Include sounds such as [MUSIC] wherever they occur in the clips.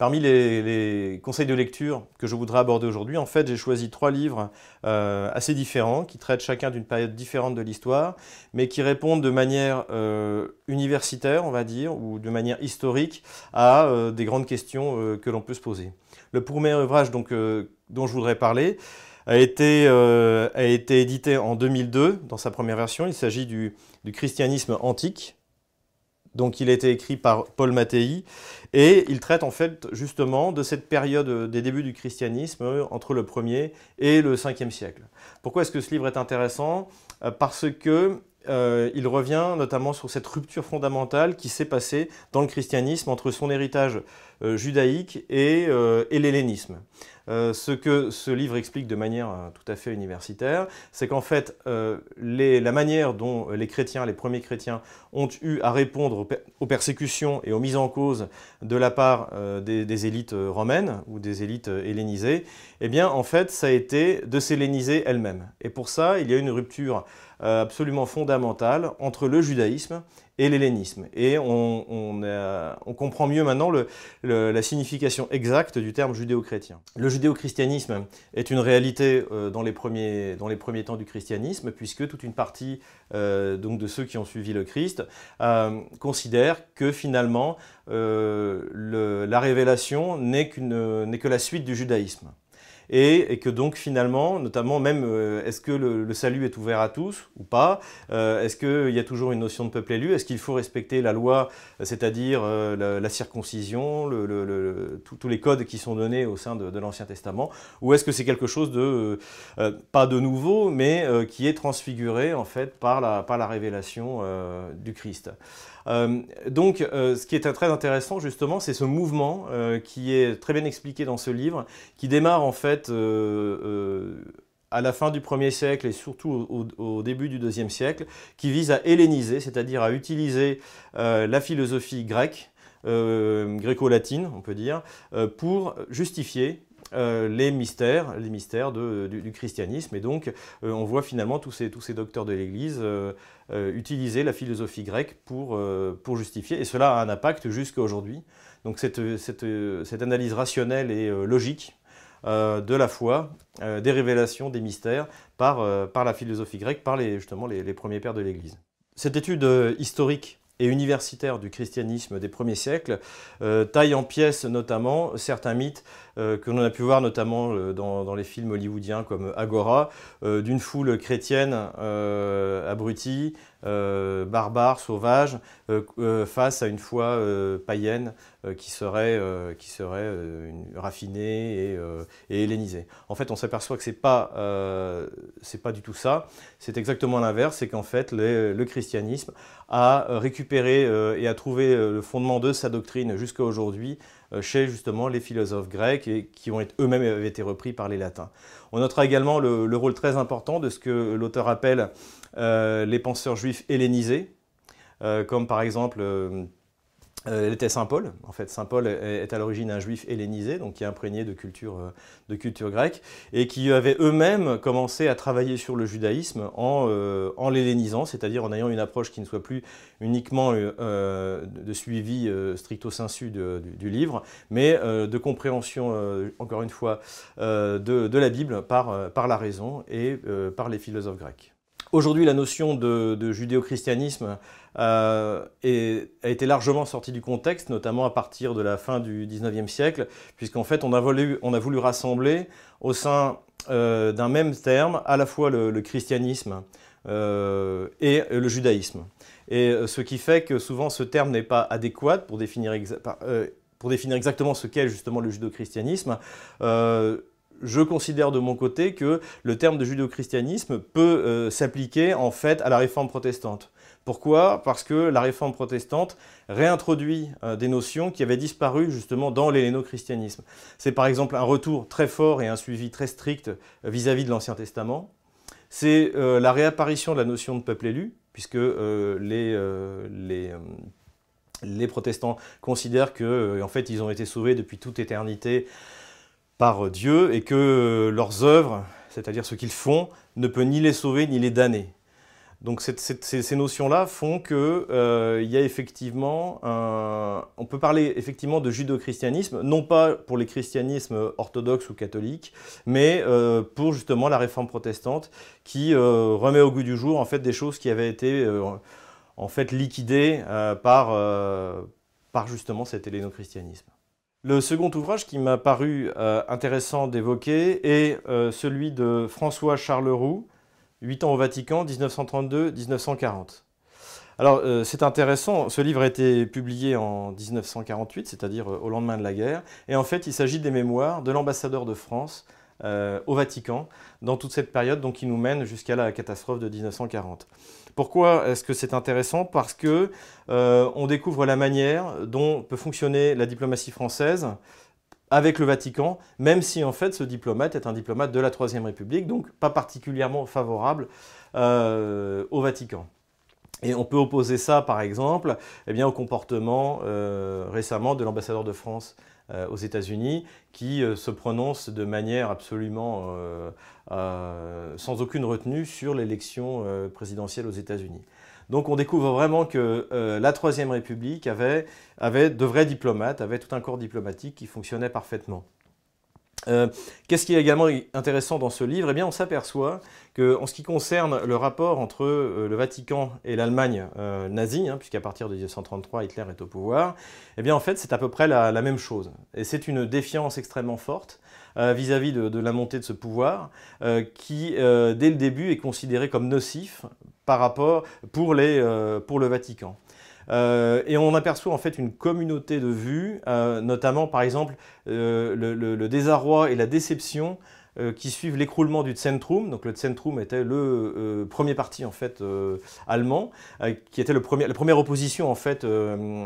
Parmi les, conseils de lecture que je voudrais aborder aujourd'hui, en fait, j'ai choisi trois livres euh, assez différents, qui traitent chacun d'une période différente de l'histoire, mais qui répondent de manière euh, universitaire, on va dire, ou de manière historique à euh, des grandes questions que l'on peut se poser. Le premier ouvrage donc, dont je voudrais parler a été, a été édité en 2002 dans sa première version. Il s'agit du, du christianisme antique donc il a été écrit par Paul Mattei et il traite en fait justement de cette période des débuts du christianisme entre le 1er et le 5e siècle. Pourquoi est-ce que ce livre est intéressant? Euh, Parce que euh, il revient notamment sur cette rupture fondamentale qui s'est passée dans le christianisme entre son héritage euh, judaïque et, euh, l'hellénisme. ce que ce livre explique de manière tout à fait universitaire, c'est qu'en fait, la manière dont les chrétiens, les premiers chrétiens, ont eu à répondre aux, persécutions et aux mises en cause de la part des, des, élites romaines ou des élites hellénisées, eh bien, en fait, ça a été de s'helléniser elles-mêmes. Et pour ça, il y a une rupture euh, absolument fondamentale entre le judaïsme et l'hellénisme. Et on, comprend mieux maintenant la signification exacte du terme judéo-chrétien. Le judéo-christianisme est une réalité euh, dans, les premiers, temps du christianisme, puisque toute une partie euh, donc de ceux qui ont suivi le Christ considèrent que finalement la révélation n'est que la suite du judaïsme et, que donc finalement, notamment même, euh, est-ce que le, salut est ouvert à tous ou pas euh, Est-ce qu'il y a toujours une notion de peuple élu Est-ce qu'il faut respecter la loi, c'est-à-dire euh, la, circoncision, tous les codes qui sont donnés au sein de, l'Ancien Testament Ou est-ce que c'est quelque chose de, pas de nouveau, mais qui est transfiguré en fait par la, par la révélation du Christ. Donc, ce qui est très intéressant, justement, c'est ce mouvement qui est très bien expliqué dans ce livre, qui démarre en fait à la fin du 1er siècle et surtout au, début du 2e siècle, qui vise à helléniser, c'est-à-dire à utiliser la philosophie grecque, gréco-latine, on peut dire, pour justifier euh, les mystères, les mystères du, christianisme. Et donc, euh, on voit finalement tous ces, docteurs de l'Église euh, utiliser la philosophie grecque pour, justifier. Et cela a un impact jusqu'à aujourd'hui. Donc, cette, analyse rationnelle et logique de la foi, des révélations, des mystères, par, par la philosophie grecque, par les, justement les, premiers pères de l'Église. Cette étude historique et universitaire du christianisme des premiers siècles, euh, taille en pièces notamment certains mythes euh, que l'on a pu voir notamment euh, dans, les films hollywoodiens comme Agora, d'une foule chrétienne abrutie, barbare, sauvage, face à une foi païenne qui serait, qui serait raffinée et, hellénisée. En fait, on s'aperçoit que ce n'est pas, pas du tout ça, c'est exactement l'inverse, c'est qu'en fait, le christianisme a récupéré et a trouvé le fondement de sa doctrine jusqu'à aujourd'hui euh, chez justement les philosophes grecs et qui ont eux-mêmes été repris par les latins. On notera également le, rôle très important de ce que l'auteur appelle euh, les penseurs juifs hellénisés, euh, comme par exemple euh, elle était Saint Paul. En fait, Saint Paul est à l'origine un juif hellénisé, donc qui est imprégné de culture, euh, grecque, et qui avaient eux-mêmes commencé à travailler sur le judaïsme en, euh, en l'hellénisant, c'est-à-dire en ayant une approche qui ne soit plus uniquement de suivi stricto sensu du, livre, mais de compréhension, encore une fois, de, de, la Bible par, par la raison et par les philosophes grecs. Aujourd'hui, la notion de, judéo-christianisme euh, a été largement sortie du contexte, notamment à partir de la fin du XIXe siècle, puisqu'en fait, on a, voulu, rassembler au sein euh, d'un même terme à la fois le, christianisme euh, et le judaïsme. Et ce qui fait que souvent ce terme n'est pas adéquat pour définir, pour définir exactement ce qu'est justement le judéo-christianisme je considère de mon côté que le terme de judéo-christianisme peut euh, s'appliquer en fait à la réforme protestante. Pourquoi? Parce que la réforme protestante réintroduit euh, des notions qui avaient disparu justement dans l'helléno-christianisme. C'est par exemple un retour très fort et un suivi très strict euh, vis-à-vis de l'Ancien Testament. C'est la réapparition de la notion de peuple élu, puisque les, les, les, protestants considèrent que en fait ils ont été sauvés depuis toute éternité par Dieu et que leurs œuvres, c'est-à-dire ce qu'ils font, ne peut ni les sauver ni les damner. Donc ces, notions-là font qu'il euh, y a effectivement un, on peut parler effectivement de judo-christianisme, non pas pour les christianismes orthodoxes ou catholiques, mais euh, pour justement la réforme protestante qui euh, remet au goût du jour en fait des choses qui avaient été en fait liquidées par, par justement cet helléno-christianisme. Le second ouvrage qui m'a paru intéressant d'évoquer est celui de François Charleroux, 8 ans au Vatican, 1932-1940. Alors euh, c'est intéressant, ce livre a été publié en 1948, c'est-à-dire euh, au lendemain de la guerre, et en fait il s'agit des mémoires de l'ambassadeur de France euh, au Vatican dans toute cette période donc, qui nous mène jusqu'à la catastrophe de 1940. Pourquoi est-ce que c'est intéressant? Parce que on découvre la manière dont peut fonctionner la diplomatie française avec le Vatican, même si en fait ce diplomate est un diplomate de la Troisième République, donc pas particulièrement favorable euh, au Vatican. Et on peut opposer ça, par exemple, eh au comportement euh, récemment de l'ambassadeur de France euh, aux États-Unis, qui se prononce de manière absolument sans aucune retenue sur l'élection présidentielle aux États-Unis. Donc on découvre vraiment que euh, la Troisième République avait, de vrais diplomates, avait tout un corps diplomatique qui fonctionnait parfaitement. Euh, qu'est-ce qui est également intéressant dans ce livre? Eh bien, on s'aperçoit qu'en ce qui concerne le rapport entre euh, le Vatican et l'Allemagne nazie, hein, puisqu'à partir de 1933, Hitler est au pouvoir, eh bien, en fait, c'est à peu près la, même chose. Et c'est une défiance extrêmement forte vis-à- et de, la montée de ce pouvoir, qui, dès le début, est considéré comme nocif par rapport pour, les, euh, pour le Vatican. Euh, et on aperçoit en fait une communauté de vues, euh, notamment par exemple le, désarroi et la déception qui suivent l'écroulement du Zentrum. Donc le Zentrum était le premier parti en fait allemand, qui était le premier, la première opposition en fait en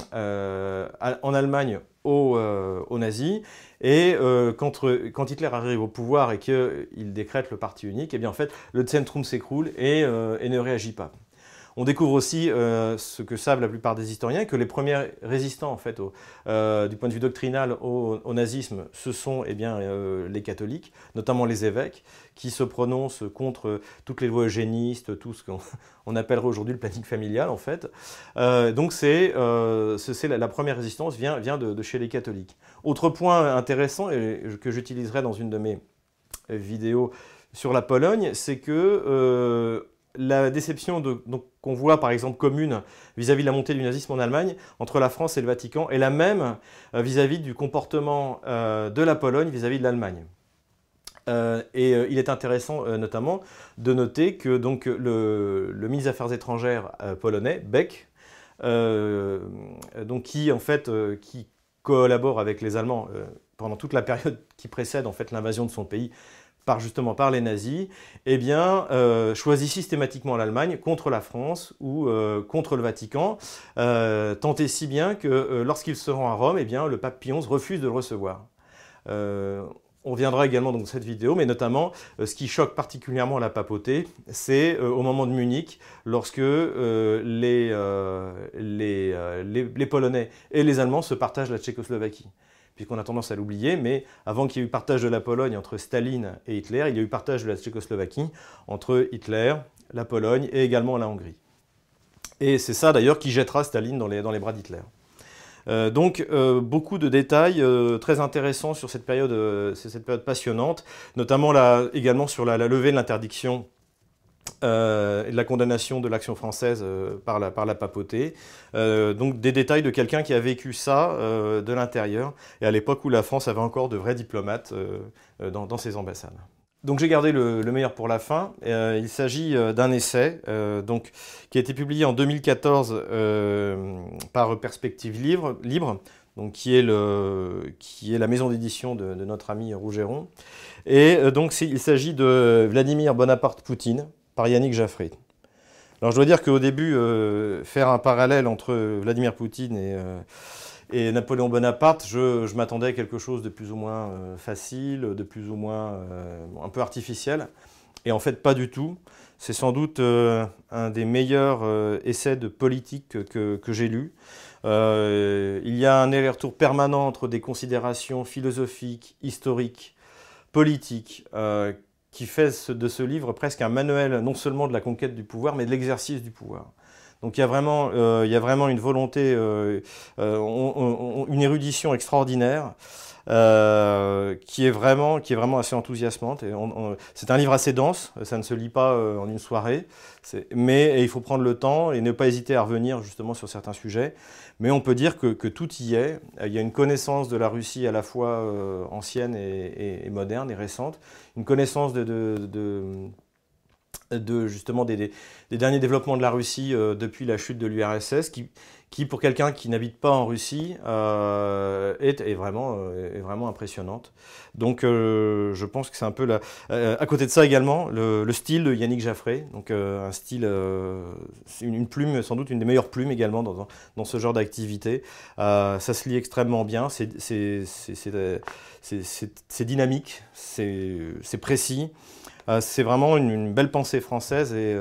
Allemagne aux, nazis. Et quand, Hitler arrive au pouvoir et qu'il décrète le parti unique, et eh bien en fait le Zentrum s'écroule et ne réagit pas. On découvre aussi euh, ce que savent la plupart des historiens, que les premiers résistants, en fait, euh, du point de vue doctrinal au, nazisme, ce sont eh bien, euh, les catholiques, notamment les évêques, qui se prononcent contre toutes les lois eugénistes, tout ce qu'on [LAUGHS] appellerait aujourd'hui le planning familial, en fait. donc c'est la, la, première résistance vient, de, chez les catholiques. Autre point intéressant, et que j'utiliserai dans une de mes vidéos sur la Pologne, c'est que la déception qu'on voit par exemple commune vis-à-vis de la montée du nazisme en Allemagne entre la France et le Vatican est la même euh, vis-à-vis du comportement euh, de la Pologne vis-à-vis de l'Allemagne. Euh, et il est intéressant notamment de noter que le, ministre des Affaires étrangères polonais, Beck, qui en fait qui collabore avec les Allemands pendant toute la période qui précède en fait l'invasion de son pays par justement par les nazis, eh euh, choisit systématiquement l'Allemagne contre la France ou euh, contre le Vatican, euh, tant si bien que lorsqu'il se rend à Rome, eh bien, le pape Pie refuse de le recevoir. on viendra également dans cette vidéo, mais notamment ce qui choque particulièrement la papauté, c'est au moment de Munich, lorsque les Polonais et les Allemands se partagent la Tchécoslovaquie puisqu'on a tendance à l'oublier, mais avant qu'il y ait eu partage de la Pologne entre Staline et Hitler, il y a eu partage de la Tchécoslovaquie entre Hitler, la Pologne et également la Hongrie. Et c'est ça d'ailleurs qui jettera Staline dans les, bras d'Hitler. Euh, donc euh, beaucoup de détails euh, très intéressants sur cette période passionnante, notamment également sur la levée de l'interdiction euh, et de la condamnation de l'action française euh, par, la, par la papauté. Euh, donc des détails de quelqu'un qui a vécu ça de l'intérieur, et à l'époque où la France avait encore de vrais diplomates dans, ses ambassades. Donc j'ai gardé le, meilleur pour la fin. il s'agit d'un essai donc, qui a été publié en 2014 par Perspective Libre, donc, qui, est le, qui est la maison d'édition de, de, notre ami Rougeron. Et donc il s'agit de Vladimir Bonaparte-Poutine, par Yannick Jaffré. Alors je dois dire qu'au début, euh, faire un parallèle entre Vladimir Poutine et, euh, Napoléon Bonaparte, je, m'attendais à quelque chose de plus ou moins euh, facile, de plus ou moins un peu artificiel. Et en fait, pas du tout. C'est sans doute un des meilleurs essais de politique que, que j'ai lu. il y a un aller-retour permanent entre des considérations philosophiques, historiques, politiques, qui fait de ce livre presque un manuel non seulement de la conquête du pouvoir, mais de l'exercice du pouvoir. Donc il y a vraiment, il y a vraiment une volonté, une érudition extraordinaire. Euh, qui, est vraiment, qui est vraiment assez enthousiasmante. c'est un livre assez dense, ça ne se lit pas euh, en une soirée, mais il faut prendre le temps et ne pas hésiter à revenir justement sur certains sujets. Mais on peut dire que, tout y est. Il y a une connaissance de la Russie à la fois euh, ancienne et, moderne et récente, une connaissance de, justement des, derniers développements de la Russie depuis la chute de l'URSS, qui pour quelqu'un qui n'habite pas en Russie euh, est, vraiment, euh, est vraiment impressionnante. Donc euh, je pense que c'est un peu la... à côté de ça également, le, style de Yannick Jaffré, donc un style, une, plume, sans doute une des meilleures plumes également dans, dans ce genre d'activité. ça se lit extrêmement bien, c'est dynamique, c'est précis. c'est vraiment une, une, belle pensée française et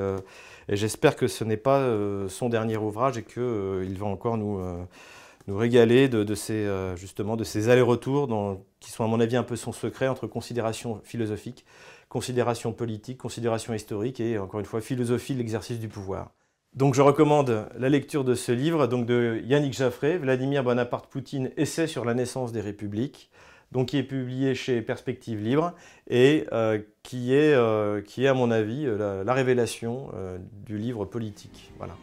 et j'espère que ce n'est pas euh, son dernier ouvrage et qu'il euh, va encore nous, euh, nous régaler de, ces, justement, de ces allers-retours qui sont à mon avis un peu son secret entre considération philosophique, considération politique, considération historique et encore une fois philosophie de l'exercice du pouvoir. Donc je recommande la lecture de ce livre donc de Yannick Jaffré, Vladimir Bonaparte Poutine, Essai sur la naissance des républiques donc qui est publié chez Perspective Libre et euh, qui, est, euh, qui est, à mon avis, la, la révélation euh, du livre politique. Voilà.